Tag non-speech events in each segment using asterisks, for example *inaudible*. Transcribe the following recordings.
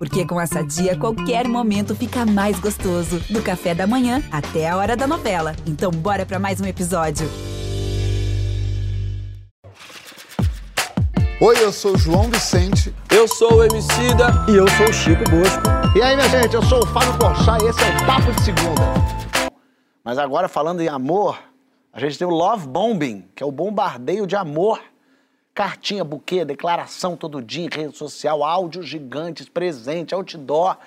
Porque com essa dia, qualquer momento fica mais gostoso. Do café da manhã até a hora da novela. Então, bora para mais um episódio. Oi, eu sou o João Vicente. Eu sou o Emicida. E eu sou o Chico Bosco. E aí, minha gente, eu sou o Fábio Porchat e esse é o Papo de Segunda. Mas agora, falando em amor, a gente tem o Love Bombing, que é o bombardeio de amor Cartinha, buquê, declaração todo dia rede social, áudios gigantes, presente, outdoor.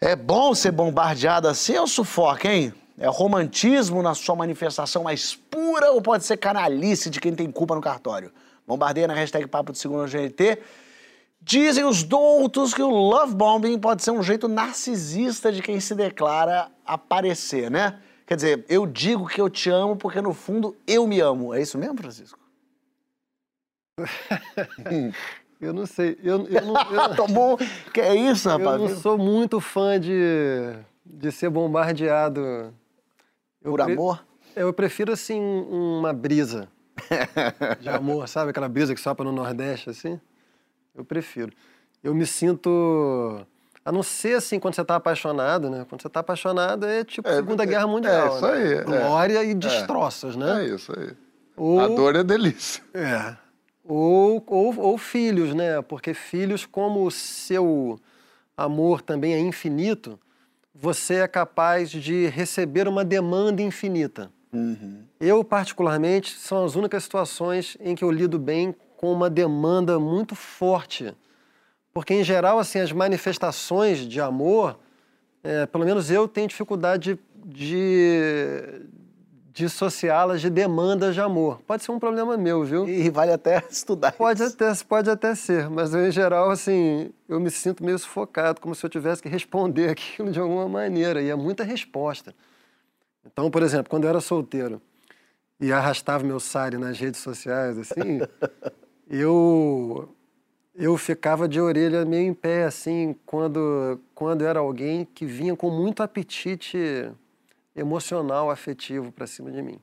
É bom ser bombardeado assim ou sufoca, hein? É romantismo na sua manifestação mais pura ou pode ser canalice de quem tem culpa no cartório? Bombardeia na hashtag Papo de Segunda GNT. Dizem os doutos que o love bombing pode ser um jeito narcisista de quem se declara aparecer, né? Quer dizer, eu digo que eu te amo porque no fundo eu me amo. É isso mesmo, Francisco? *laughs* eu não sei. Eu, eu não, eu, *laughs* Tomou. Que é isso, rapaz? Eu não sou muito fã de, de ser bombardeado. Por amor? Eu prefiro, assim, uma brisa *laughs* de amor, sabe? Aquela brisa que sopra no Nordeste, assim. Eu prefiro. Eu me sinto. A não ser assim quando você está apaixonado, né? Quando você está apaixonado é tipo é, Segunda é, Guerra Mundial. É isso aí. Né? Glória e destroços, né? É isso aí. Ou... A dor é delícia. É. Ou, ou, ou filhos, né? Porque filhos, como o seu amor também é infinito, você é capaz de receber uma demanda infinita. Uhum. Eu, particularmente, são as únicas situações em que eu lido bem com uma demanda muito forte. Porque, em geral, assim, as manifestações de amor, é, pelo menos eu tenho dificuldade de, dissociá-las de demandas de amor. Pode ser um problema meu, viu? E vale até *laughs* estudar pode isso. Até, pode até ser, mas eu, em geral, assim, eu me sinto meio sufocado, como se eu tivesse que responder *laughs* aquilo de alguma maneira, e é muita resposta. Então, por exemplo, quando eu era solteiro e arrastava meu sari nas redes sociais, assim, *laughs* eu eu ficava de orelha meio em pé, assim, quando, quando era alguém que vinha com muito apetite emocional, afetivo para cima de mim.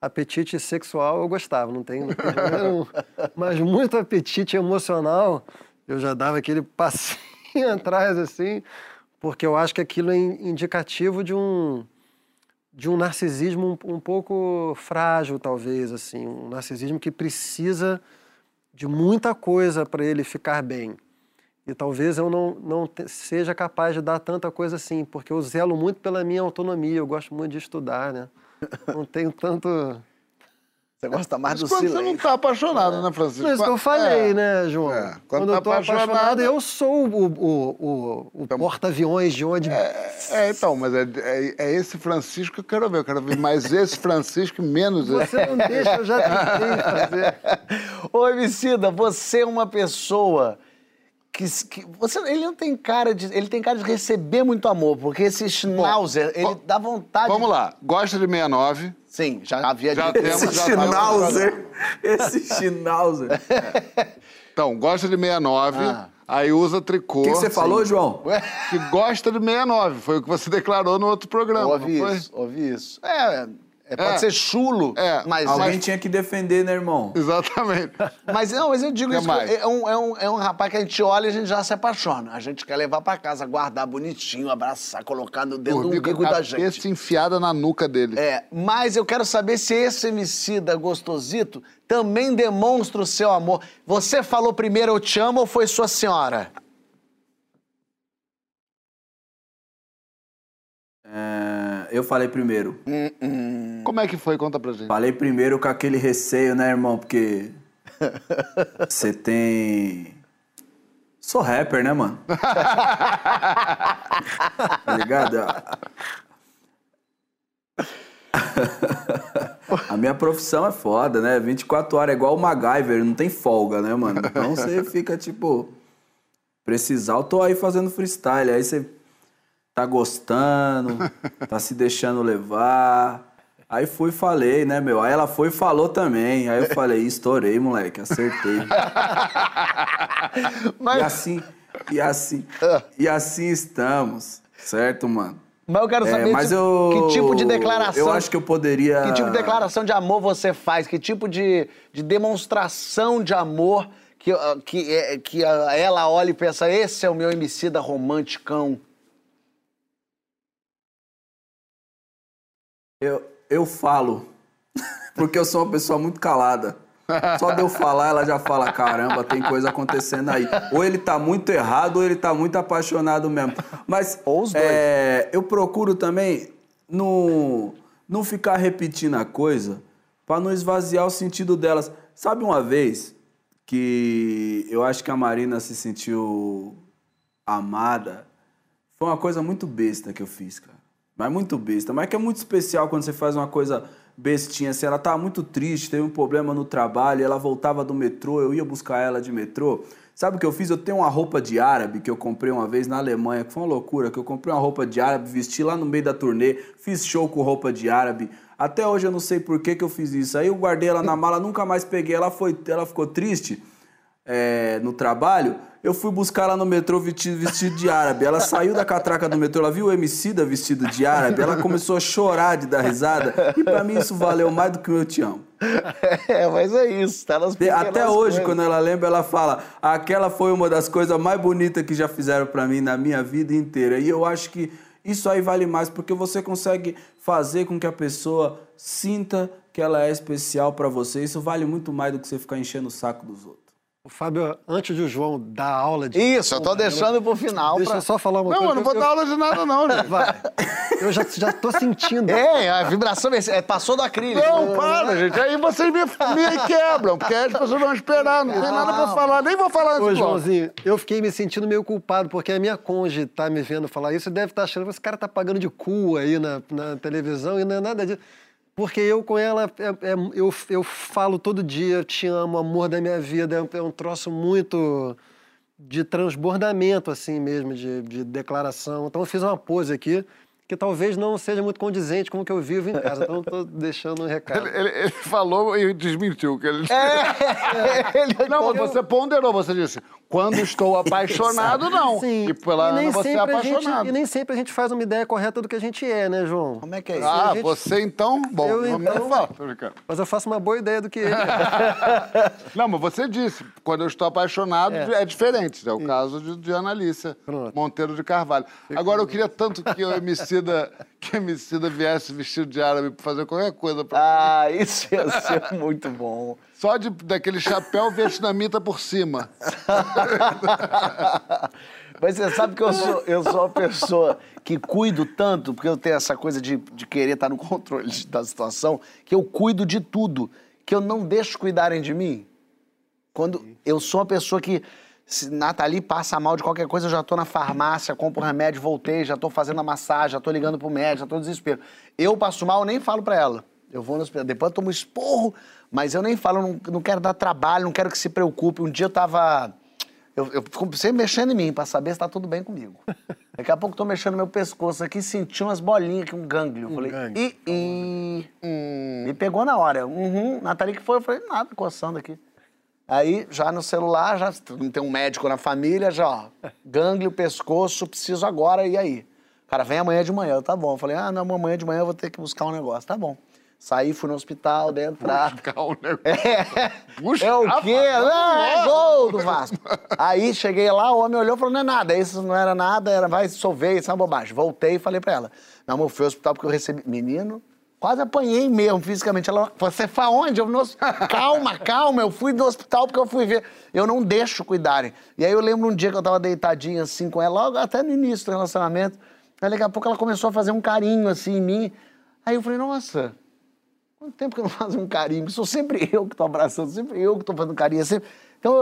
Apetite sexual eu gostava, não tem, não nenhum. *laughs* Mas muito apetite emocional, eu já dava aquele *laughs* passinho atrás assim, porque eu acho que aquilo é indicativo de um de um narcisismo um, um pouco frágil, talvez assim, um narcisismo que precisa de muita coisa para ele ficar bem. E talvez eu não, não seja capaz de dar tanta coisa assim, porque eu zelo muito pela minha autonomia, eu gosto muito de estudar, né? *laughs* Não tenho tanto. Você gosta mais do quando silêncio. você não está apaixonado, né, Francisco? Isso que eu falei, é. né, João? É. Quando, quando tá eu estou apaixonado, apaixonado, eu sou o, o, o, o então, porta-aviões de onde... É, é então, mas é, é, é, esse Francisco que eu quero ver. Eu quero ver mais esse Francisco e menos esse. Você não deixa, eu já tentei fazer. *laughs* Ô, Emicida, você é uma pessoa que, que, você, ele não tem cara de, ele tem cara de receber muito amor, porque esse schnauzer, Bom, ele dá vontade. Vamos lá, gosta de 69? Sim, já havia já dito. Esse já schnauzer, esse schnauzer. É. *laughs* Então, gosta de 69, ah. aí usa tricô. O que, você falou, João? Que gosta de 69, foi o que você declarou no outro programa. Ouvi isso, ouvi isso. É, é, pode é. ser chulo, é. mas... Alguém mas... tinha que defender, né, irmão? Exatamente. *laughs* Mas não, mas eu digo isso, é um, é, um, é um rapaz que a gente olha e a gente já se apaixona. A gente quer levar pra casa, guardar bonitinho, abraçar, colocar no dedo do umbigo da gente. Esse enfiada na nuca dele. É, mas eu quero saber se esse da gostosito também demonstra o seu amor. Você falou primeiro eu te amo ou foi sua senhora? Eu falei primeiro. Como é que foi? Conta pra gente. Falei primeiro com aquele receio, né, irmão? Porque *laughs* você tem. Sou rapper, né, mano? *laughs* tá ligado? A minha profissão é foda, né? 24 horas é igual o MacGyver, não tem folga, né, mano? Então você fica tipo. Precisar, eu tô aí fazendo freestyle. Aí você tá gostando, *laughs* tá se deixando levar. Aí fui e falei, né, meu? Aí ela foi e falou também. Aí eu falei, estourei, moleque, acertei. *laughs* Mas... E assim, e assim, e assim estamos, certo, mano? Mas eu quero é, saber é, mas eu, que tipo de declaração. Eu acho que eu poderia. Que tipo de declaração de amor você faz? Que tipo de, de demonstração de amor que, ah, que, é- que ah, ela olha e pensa, esse é o meu MC da romanticão? Eu, eu falo, *laughs* porque eu sou uma pessoa muito calada. Só de eu falar, ela já fala: caramba, tem coisa acontecendo aí. Ou ele tá muito errado, ou ele tá muito apaixonado mesmo. Mas Ou os dois. é, eu procuro também não, não ficar repetindo a coisa pra não esvaziar o sentido delas. Sabe uma vez que eu acho que a Marina se sentiu amada? Foi uma coisa muito besta que eu fiz, cara. Mas muito besta. Mas que é muito especial quando você faz uma coisa bestinha. Assim, ela tava muito triste, teve um problema no trabalho, ela voltava do metrô, eu ia buscar ela de metrô. Sabe o que eu fiz? Eu tenho uma roupa de árabe que eu comprei uma vez na Alemanha, que foi uma loucura, que eu comprei uma roupa de árabe, vesti lá no meio da turnê, fiz show com roupa de árabe. Até hoje eu não sei por que, que eu fiz isso. Aí eu guardei ela na mala, nunca mais peguei. Ela, foi, ela ficou triste é, no trabalho, eu fui buscar ela no metrô vestido, vestido de árabe. Ela saiu da catraca do metrô, ela viu o MC da vestido de árabe, ela começou a chorar de dar risada. E pra mim isso valeu mais do que o Eu Te Amo. *laughs* É, mas é isso, tá nas Até hoje, coisas. quando ela lembra, ela fala: aquela foi uma das coisas mais bonitas que já fizeram pra mim na minha vida inteira. E eu acho que isso aí vale mais, porque você consegue fazer com que a pessoa sinta que ela é especial pra você. Isso vale muito mais do que você ficar enchendo o saco dos outros. O Fábio, antes de o João dar aula de. Isso, eu tô deixando pro final. Deixa pra- eu só falar uma Não, coisa. eu não vou dar aula de nada, não, *laughs* gente. Vai. Eu já, já tô sentindo. É, a vibração é, passou do acrílico. Não, para, gente. Aí vocês me, me quebram, porque aí as pessoas vão esperar. Não tem nada pra falar. Nem vou falar Ô, do bloco. Joãozinho, eu fiquei me sentindo meio culpado, porque a minha conge tá me vendo falar isso e deve estar achando que esse cara tá pagando de cu aí na, na televisão e não é nada disso. Porque eu com ela, é- é- eu, eu falo todo dia, te amo, amor da minha vida, é um, é troço muito de transbordamento, assim mesmo, de, de declaração. Então eu fiz uma pose aqui que talvez não seja muito condizente com o que eu vivo em casa. Então eu tô deixando um recado. Ele, ele- ele falou e desmentiu que ele. É, *laughs* ele Não, mas você ponderou, você disse, quando estou *laughs* apaixonado, não. Sim. E pela e nem Ana você é sempre a gente- apaixonado. e nem sempre a gente faz uma ideia correta do que a gente é, né, João? Como é que é isso? Ah, gente- você então? Bom, Eu, então- fala. Mas eu faço uma boa ideia do que ele. *laughs* Não, mas você disse, quando eu estou apaixonado é, diferente. É o caso de, de Analícia Pronto. Monteiro de Carvalho. Agora, eu queria tanto que o Emicida, *laughs* que o Emicida viesse vestido de árabe pra fazer qualquer coisa. Pra... Ah, isso ia ser muito bom. Só de, daquele chapéu vietnamita por cima. *laughs* Mas você sabe que eu sou, eu sou uma pessoa que cuido tanto, porque eu tenho essa coisa de, de querer estar no controle da situação, que eu cuido de tudo, que eu não deixo cuidarem de mim. Quando eu sou uma pessoa que, se Nathalie passa mal de qualquer coisa, eu já tô na farmácia, compro remédio, voltei, já tô fazendo a massagem, já tô ligando pro médico, já tô no desespero. Eu passo mal, eu nem falo pra ela. Eu vou no hospital, depois eu tomo esporro, mas eu nem falo, eu não, não quero dar trabalho, não quero que se preocupe. Um dia eu tava. Eu, eu fico sempre mexendo em mim pra saber se tá tudo bem comigo. *laughs* Daqui a pouco eu tô mexendo no meu pescoço aqui, senti umas bolinhas aqui, um gânglio. Eu falei, gânglio. ih, ih. Me pegou na hora. Uhum. Nathalie que foi? Eu falei, nada, coçando aqui. Aí, já no celular, já tem um médico na família, já, ó, gânglio, pescoço, preciso agora, e aí? Cara, vem amanhã de manhã, tá bom. Eu falei, ah, não, amanhã de manhã eu vou ter que buscar um negócio, tá bom. Saí, fui no hospital, dei entrada. Buscar negócio. É, Buscar é o quê? Não, é gol do Vasco. Aí cheguei lá, o homem olhou e falou: não é nada, isso não era nada, era vai dissolver, isso é uma bobagem. Voltei e falei pra ela: não, amor, fui ao hospital porque eu recebi. Menino, quase apanhei mesmo fisicamente. Ela, você foi aonde? Eu no Calma, calma, eu fui no hospital porque eu fui ver. Eu não deixo cuidarem. E aí eu lembro um dia que eu tava deitadinho assim com ela, logo até no início do relacionamento. Aí daqui a pouco ela começou a fazer um carinho assim em mim. Aí eu falei: nossa. Quanto tempo que eu não *laughs* faço um carinho? Sou sempre eu que estou abraçando, sempre eu que estou fazendo carinho. é sempre- Então,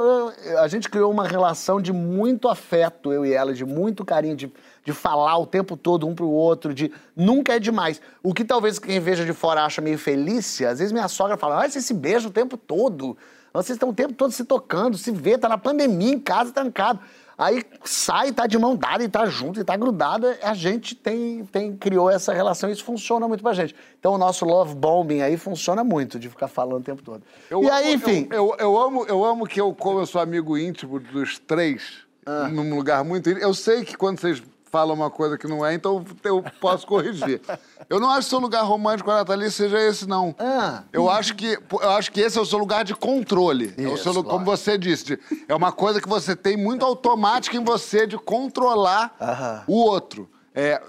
eu- a gente criou uma relação de muito afeto, eu e ela, de muito carinho, de, de falar o tempo todo um pro outro, de nunca é demais. O que talvez quem veja de fora acha meio felícia, às vezes minha sogra fala, ah, vocês se beijam o tempo todo. Vocês estão o tempo todo se tocando, se vê, tá na pandemia, em casa, trancado. Aí sai, tá de mão dada e tá junto e tá grudado. A gente tem, tem criou essa relação e isso funciona muito pra gente. Então o nosso love bombing aí funciona muito, de ficar falando o tempo todo. Eu e amo- aí, enfim. Eu, eu, eu amo, eu amo que eu, como eu sou amigo íntimo dos três, Ah. num lugar muito eu sei que quando vocês fala uma coisa que não é, então eu posso corrigir. Eu não acho que o seu lugar romântico com a Nathalie seja esse, não. Ah. Eu acho que eu acho que esse é o seu lugar de controle. é o Isso, seu, lu- como você disse, de- é uma coisa que você tem muito automática em você de controlar o outro. É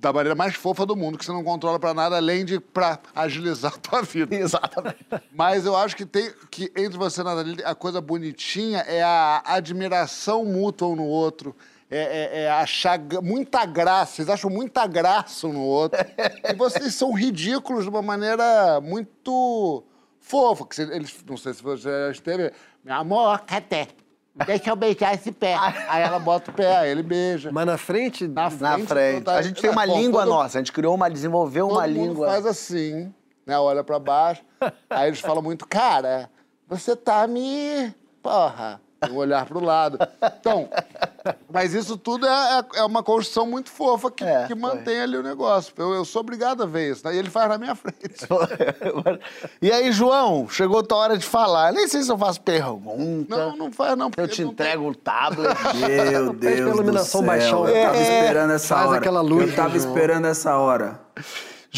da maneira mais fofa do mundo, que você não controla pra nada além de pra agilizar a tua vida. *laughs* Exatamente. Mas eu acho que tem que entre você e Nathalie, a coisa bonitinha é a admiração mútua um no outro. É, é- é achar muita graça, vocês acham muita graça um no outro. e vocês são ridículos de uma maneira muito fofa. Que eles, não sei se você já esteve. Meu amor, cadê? Deixa eu beijar esse pé. Aí ela bota o pé, aí ele beija. Mas na frente, Na frente. Na frente. tá- A gente tem uma Bom, língua todo- nossa, a gente criou uma, desenvolveu Todo uma mundo língua. faz assim, né? Olha pra baixo. Aí eles falam muito, cara, você tá me. Porra. Um olhar pro lado. Então, mas isso tudo é, é- é uma construção muito fofa que, É, que foi. mantém ali o negócio. Eu, eu sou obrigado a ver isso, né? E ele faz na minha frente. *laughs* e aí, João, chegou tua hora de falar. Nem sei se eu faço pergunta. Não, não faz não. eu te não tem- entrego o tablet. *laughs* Meu Deus do iluminação céu. baixar um Eu tava pouco. esperando essa Faz hora. aquela luz, Eu tava João. esperando essa hora.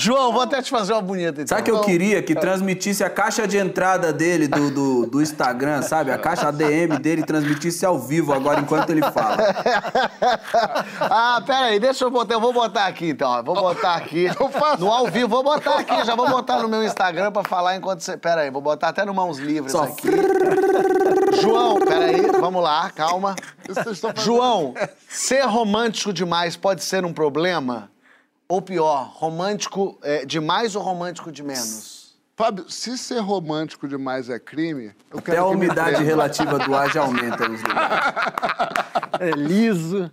João, vou até te fazer uma bonita então. Sabe que eu queria que transmitisse a caixa de entrada dele do, do, do Instagram, sabe? A caixa ADM dele transmitisse ao vivo agora enquanto ele fala. *laughs* ah, pera aí, deixa eu botar. Eu vou botar aqui então. Vou botar aqui. *laughs* No ao vivo, vou botar aqui. Já vou botar no meu Instagram pra falar enquanto você. Pera aí, vou botar até no Mãos Livres Só aqui. *laughs* João, pera aí, vamos lá, calma. João, ser romântico demais pode ser um problema? Ou pior, romântico é, demais ou romântico de menos? Fábio, se ser romântico demais é crime, eu Até quero a umidade relativa do ar já aumenta nos *laughs* lugares. é liso.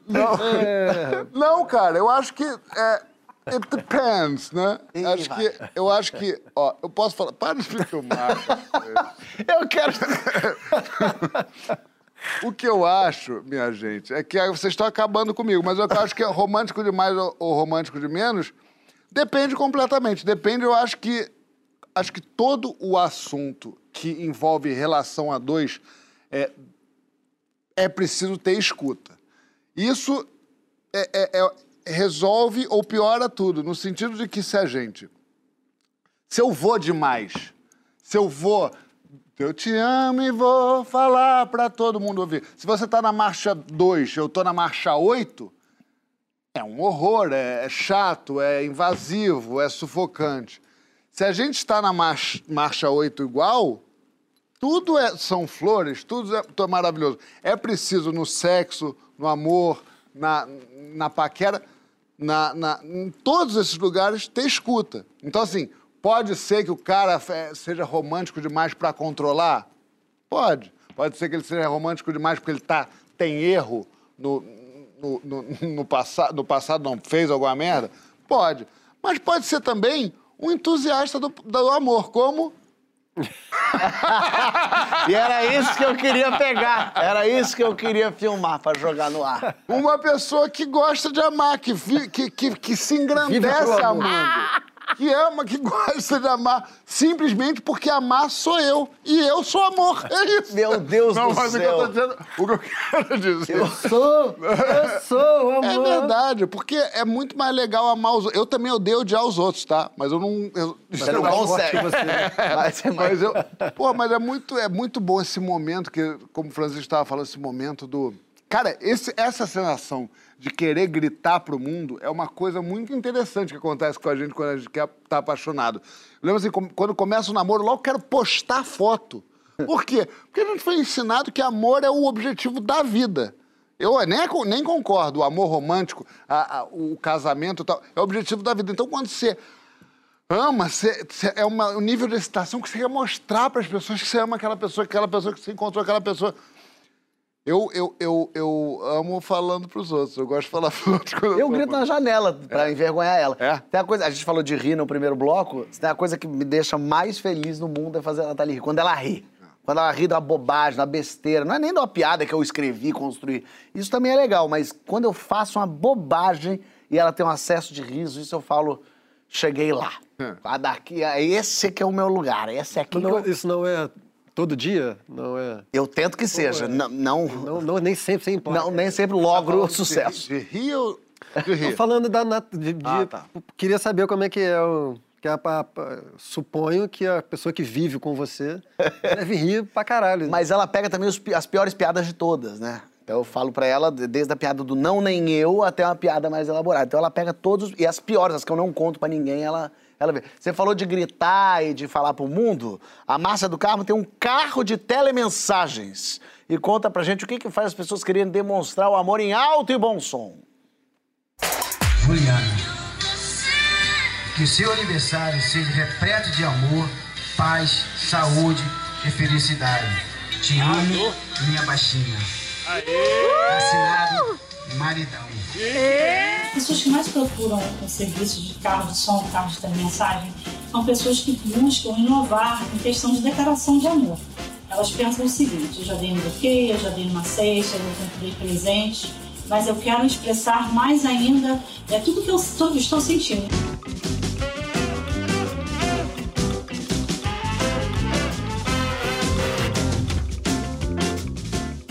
É, Não, cara, eu acho que é, it depends, né? Ih, acho vai. que, eu acho que, ó, eu posso falar, para de me filmar. *laughs* Eu quero. O que eu acho, minha gente, é que vocês estão acabando comigo, mas eu acho que é romântico demais ou, romântico de menos depende completamente. Depende, eu acho que acho que todo o assunto que envolve relação a dois é, é preciso ter escuta. Isso é- é- é- resolve ou piora tudo, no sentido de que se a gente. Se eu vou demais, se eu vou. Eu te amo e vou falar pra todo mundo ouvir. Se você tá na marcha 2, eu tô na marcha 8, é um horror, é, é chato, é invasivo, é sufocante. Se a gente está na marcha, marcha 8 igual, tudo é- são flores, tudo é, tudo é maravilhoso. É preciso no sexo, no amor, na, na paquera, na, na- em todos esses lugares ter escuta. Então, assim, pode ser que o cara eh, seja romântico demais para controlar? Pode. Pode ser que ele seja romântico demais porque ele tá, tem erro no, no, no, no, passa, no passado, não fez alguma merda? Pode. Mas pode ser também um entusiasta do, do amor, como *laughs* E era isso que eu queria pegar. Era isso que eu queria filmar pra jogar no ar. Uma pessoa que gosta de amar, que, vi- que, que, que se engrandece amando. Que ama, que *laughs* gosta de amar, simplesmente porque amar sou eu. E eu sou amor. É isso. Meu Deus Não, do mas o que eu céu. tô dizendo, o que eu quero dizer. *laughs* sou, eu sou, amor. É verdade, porque é muito mais legal amar os outros. Eu também odeio odiar os outros, tá? Mas eu não. Eu, Você não consegue. você, né? *laughs* Mas é mais- Mas eu. Pô, mas é muito, é muito bom esse momento que, como o Francisco estava falando, esse momento do. Cara, esse, essa sensação de querer gritar pro mundo é uma coisa muito interessante que acontece com a gente quando a gente quer tá apaixonado. Eu lembro assim, quando começa o namoro, logo quero postar foto. Por quê? Porque a gente foi ensinado que amor é o objetivo da vida. Eu nem, nem concordo, o amor romântico, a- a- o casamento tal, é o objetivo da vida. Então, quando você ama, você, você- é uma- um nível de excitação que você quer mostrar para as pessoas que você ama aquela pessoa, aquela pessoa que você encontrou aquela pessoa. Eu, eu, eu, eu amo falando pros outros, eu gosto de falar *laughs* pros outros. quando Eu tô grito na janela pra envergonhar ela. É? Tem uma coisa, a gente falou de rir no primeiro bloco, tem uma coisa que me deixa mais feliz no mundo é fazer a Nathalie rir. Quando ela ri. Quando ela ri da bobagem, da besteira. Não é nem de uma piada que eu escrevi, construí. Isso também é legal, mas quando eu faço uma bobagem e ela tem um acesso de riso, isso eu falo, cheguei lá. É. Ah, daqui, ah, esse que é o meu lugar, esse aqui que Não, eu... isso não é todo dia? Não é. Eu tento que seja, é. não, não, Não, não, nem sempre sem não, nem sempre logro o sucesso. De rir ou, Que ri. Tô falando da nat... de, de- Ah, tá. Queria saber como é que é o. Que a, a- a- suponho que a pessoa que vive com você *laughs* deve rir pra caralho. Mas ela pega também os as piores piadas de todas, né? Então eu falo pra ela, de- desde a piada do não nem eu até uma piada mais elaborada. Então ela pega todos, e as piores, as que eu não conto pra ninguém, ela, ela vê. Você falou de gritar e de falar pro mundo. A Márcia do Carmo tem um carro de telemensagens. E conta pra gente o que, que faz as pessoas quererem demonstrar o amor em alto e bom som. Juliana, que seu aniversário seja repleto de amor, paz, saúde e felicidade. Te amo, minha baixinha. Assinado Maridão. As pessoas que mais procuram o serviço de carro de som, carro de telemensagem, são pessoas que buscam inovar em questão de declaração de amor. Elas pensam o seguinte: eu já dei um buquê, eu já dei uma cesta, eu comprei presente, mas eu quero expressar mais ainda é tudo que eu estou, estou sentindo.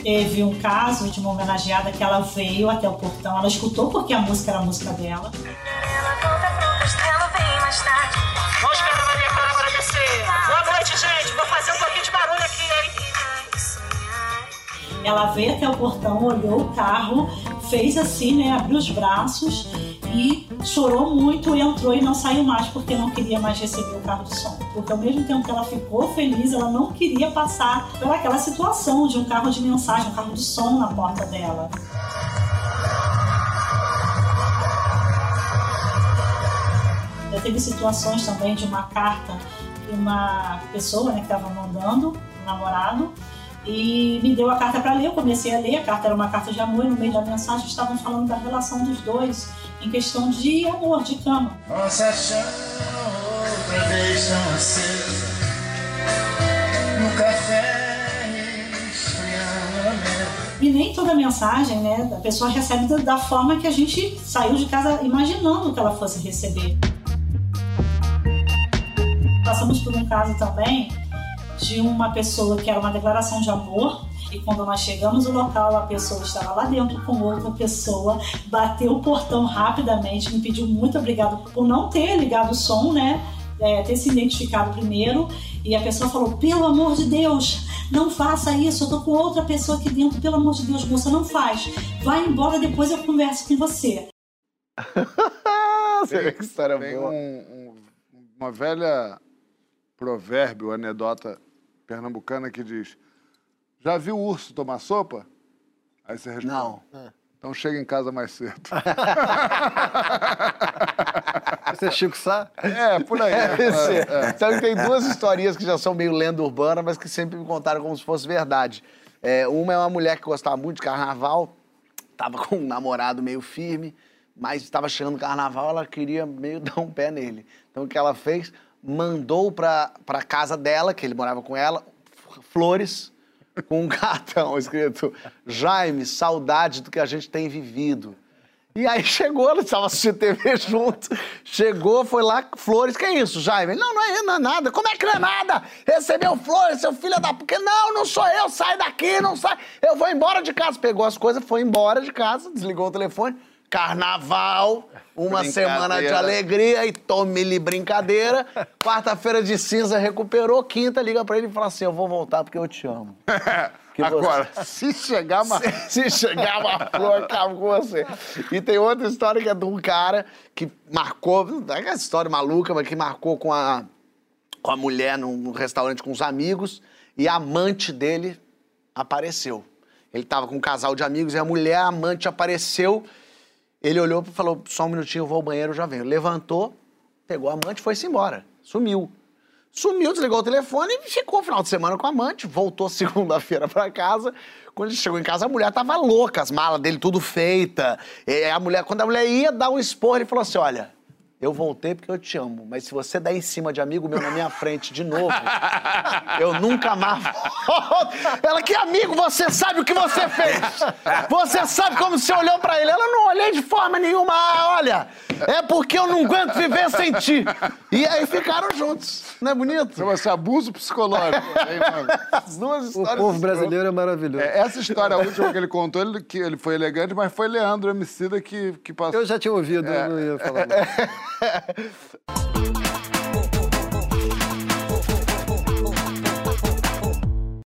Teve um caso de uma homenageada que ela veio até o portão, ela escutou porque a música era a música dela. Ela conta pro castelo bem mais tarde. Vamos esperar na minha cara para descer. Boa noite, gente. Vou fazer um pouquinho de barulho aqui, hein? Vai sonhar. Ela veio até o portão, olhou o carro, fez assim, né, abriu os braços e chorou muito, entrou e não saiu mais porque não queria mais receber o carro de som. Porque ao mesmo tempo que ela ficou feliz, ela não queria passar por aquela situação de um carro de mensagem, um carro de som na porta dela. Já teve situações também de uma carta de uma pessoa né, que estava mandando, um namorado, e me deu a carta para ler. Eu comecei a ler, a carta era uma carta de amor, e no meio da mensagem estavam falando da relação dos dois em questão de amor, de cama. Nossa chama outra vez tão acesa. No café esfriando a mesa. E nem toda mensagem, né, a pessoa recebe da, da forma que a gente saiu de casa imaginando que ela fosse receber. Passamos por um caso também de uma pessoa que era uma declaração de amor e quando nós chegamos no local a pessoa estava lá dentro com outra pessoa, bateu o portão rapidamente, me pediu muito obrigado por não ter ligado o som, né? é, ter se identificado primeiro e a pessoa falou: pelo amor de Deus, não faça isso, eu tô com outra pessoa aqui dentro, pelo amor de Deus, moça, não faz. Vai embora, depois eu converso com você. *laughs* Você vê que história Tem boa. um- um- uma velha provérbio, anedota pernambucana que diz: Já viu o urso tomar sopa? Aí você responde: Não. Então chega em casa mais cedo. *laughs* Você é Chico Sá? é, por aí. Ser. *laughs* É, é. Então tem duas historinhas que já são meio lenda urbana, mas que sempre me contaram como se fosse verdade. É, uma é uma mulher que gostava muito de carnaval, tava com um namorado meio firme, mas estava chegando o carnaval, ela queria meio *laughs* dar um pé nele. Então o que ela fez? Mandou pra, pra casa dela, que ele morava com ela, flores com um cartão escrito Jaime, saudade do que a gente tem vivido. E aí chegou, ela estava assistindo TV junto, chegou, foi lá, flores, que é isso, Jaime? Ele, Não, é, não é nada. Como é que não é nada? Recebeu flores, seu filho da... Porque não, não sou eu, sai daqui, não sai. Eu vou embora de casa. Pegou as coisas, foi embora de casa, desligou o telefone. Carnaval, uma semana de alegria e tome-lhe brincadeira. Quarta-feira de cinza recuperou, quinta liga pra ele e fala assim, eu vou voltar porque eu te amo. *laughs* Que você- Agora, se chegar mais. se chegar uma flor, acaba com você. E tem outra história que é de um cara que marcou, não é aquela história maluca, mas que marcou com a, com a mulher num, num restaurante com os amigos e a amante dele apareceu. Ele tava com um casal de amigos e a mulher, a amante, apareceu. Ele olhou e falou: só um minutinho, eu vou ao banheiro, já venho. Levantou, pegou a amante e foi-se embora. Sumiu. Sumiu, desligou o telefone e ficou o final de semana com a amante. Voltou *laughs* segunda-feira pra casa. Quando ele chegou em casa, a mulher tava louca, as malas dele tudo feita. E a mulher, quando a mulher ia dar um expor, ele falou assim: olha, Eu voltei porque eu te amo, mas se você der em cima de amigo meu na minha frente de novo, *laughs* eu nunca mais volto. Ela, que amigo, você sabe o que você fez. Você sabe como você olhou pra ele. Ela, não olhei de forma nenhuma. Ah, olha, é porque eu não aguento viver sem ti. E aí ficaram juntos. Não é bonito? Chama-se abuso psicológico. *laughs* hein, mano? As duas O histórias. povo brasileiro é maravilhoso. É, essa história última que ele contou, ele, que ele foi elegante, mas foi Leandro Emicida que, que passou. Eu já tinha ouvido, eu não ia falar. *laughs* não. Yeah. *laughs*